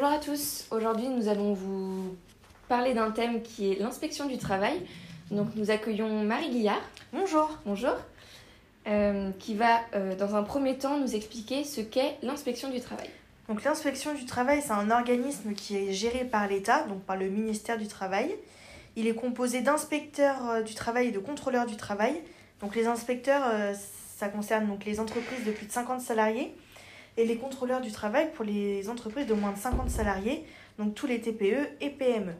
Bonjour à tous. Aujourd'hui, nous allons vous parler d'un thème qui est l'inspection du travail. Donc, nous accueillons Marie Guillard. Bonjour. Bonjour. Euh, qui va, euh, dans un premier temps, nous expliquer ce qu'est l'inspection du travail. Donc, l'inspection du travail, c'est un organisme qui est géré par l'État, donc par le ministère du Travail. Il est composé d'inspecteurs euh, du travail et de contrôleurs du travail. Donc, les inspecteurs, ça concerne donc les entreprises de plus de 50 salariés et les contrôleurs du travail pour les entreprises de moins de 50 salariés, donc tous les TPE et PME.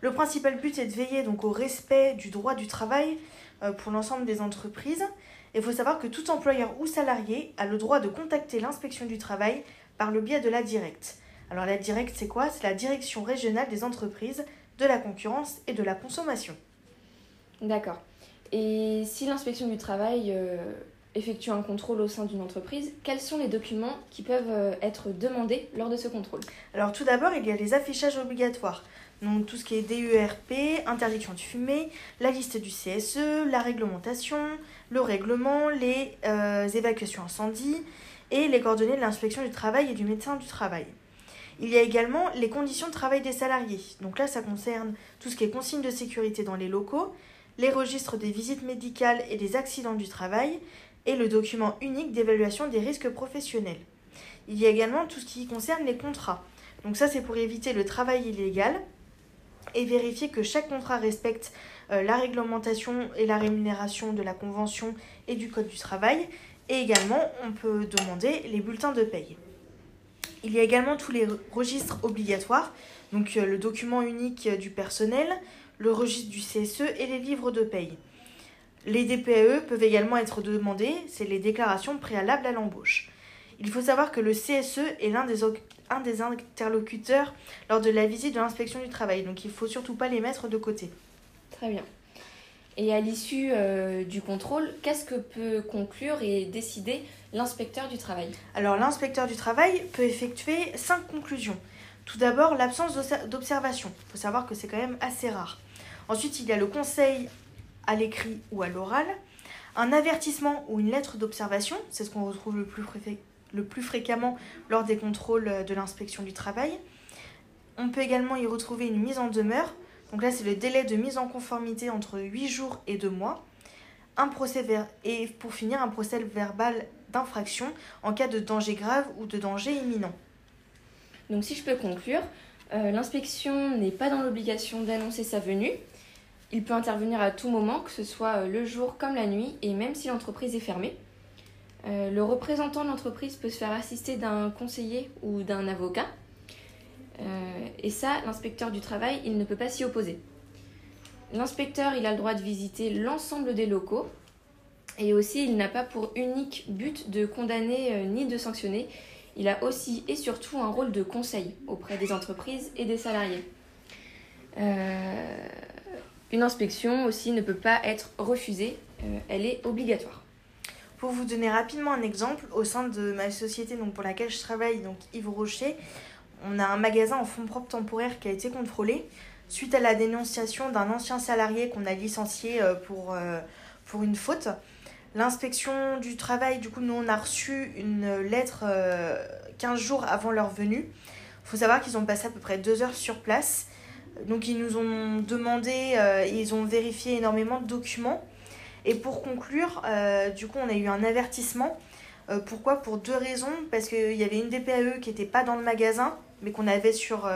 Le principal but est de veiller donc au respect du droit du travail euh, pour l'ensemble des entreprises. Il faut savoir que tout employeur ou salarié a le droit de contacter l'inspection du travail par le biais de la directe. Alors la directe, c'est quoi? C'est la direction régionale des entreprises, de la concurrence et de la consommation. D'accord. Et si l'inspection du travail euh, effectue un contrôle au sein d'une entreprise, quels sont les documents qui peuvent euh, être demandés lors de ce contrôle? Alors tout d'abord, il y a les affichages obligatoires. Donc tout ce qui est DURP, interdiction de fumer, la liste du CSE, la réglementation, le règlement, les euh, évacuations incendie et les coordonnées de l'inspection du travail et du médecin du travail. Il y a également les conditions de travail des salariés. Donc là, ça concerne tout ce qui est consigne de sécurité dans les locaux, les registres des visites médicales et des accidents du travail, et le document unique d'évaluation des risques professionnels. Il y a également tout ce qui concerne les contrats. Donc ça, c'est pour éviter le travail illégal et vérifier que chaque contrat respecte euh, la réglementation et la rémunération de la Convention et du Code du travail. Et également, on peut demander les bulletins de paye. Il y a également tous les registres obligatoires, donc euh, le document unique du personnel, le registre du CSE et les livres de paye. Les DPAE peuvent également être demandés, c'est les déclarations préalables à l'embauche. Il faut savoir que le CSE est l'un des, un des interlocuteurs lors de la visite de l'inspection du travail, donc il ne faut surtout pas les mettre de côté. Très bien. Et à l'issue euh, du contrôle, qu'est-ce que peut conclure et décider l'inspecteur du travail? Alors l'inspecteur du travail peut effectuer cinq conclusions. Tout d'abord, l'absence d'observation. Il faut savoir que c'est quand même assez rare. Ensuite, il y a le conseil à l'écrit ou à l'oral, un avertissement ou une lettre d'observation, c'est ce qu'on retrouve le plus, fréquemment lors des contrôles de l'inspection du travail. On peut également y retrouver une mise en demeure, donc là c'est le délai de mise en conformité entre 8 jours et 2 mois. Et pour finir un procès verbal d'infraction en cas de danger grave ou de danger imminent. Donc si je peux conclure, euh, l'inspection n'est pas dans l'obligation d'annoncer sa venue, il peut intervenir à tout moment, que ce soit euh, le jour comme la nuit, et même si l'entreprise est fermée. Euh, le représentant de l'entreprise peut se faire assister d'un conseiller ou d'un avocat. Euh, et ça, l'inspecteur du travail, il ne peut pas s'y opposer. L'inspecteur, il a le droit de visiter l'ensemble des locaux. Et aussi, il n'a pas pour unique but de condamner ni de sanctionner. Il a aussi et surtout un rôle de conseil auprès des entreprises et des salariés. Une inspection aussi ne peut pas être refusée, euh, elle est obligatoire. Pour vous donner rapidement un exemple, au sein de ma société donc pour laquelle je travaille, donc Yves Rocher, on a un magasin en fonds propres temporaire qui a été contrôlé suite à la dénonciation d'un ancien salarié qu'on a licencié euh, pour, euh, pour une faute. L'inspection du travail, du coup, nous, on a reçu une lettre 15 jours avant leur venue. Il faut savoir qu'ils ont passé à peu près deux heures sur place donc ils nous ont demandé, euh, ils ont vérifié énormément de documents. Et pour conclure, euh, du coup on a eu un avertissement. Euh, pourquoi? Pour deux raisons. Parce qu'il y avait une DPAE qui n'était pas dans le magasin, mais qu'on avait sur,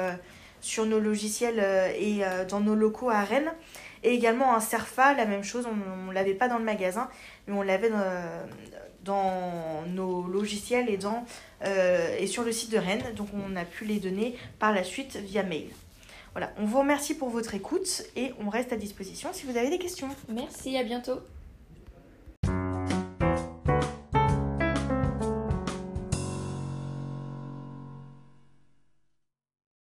sur nos logiciels et dans nos locaux à Rennes. Et également un CERFA, la même chose, on ne l'avait pas dans le magasin, mais on l'avait dans nos logiciels et, dans, et sur le site de Rennes. Donc on a pu les donner par la suite via mail. Voilà, on vous remercie pour votre écoute et on reste à disposition si vous avez des questions. Merci, à bientôt.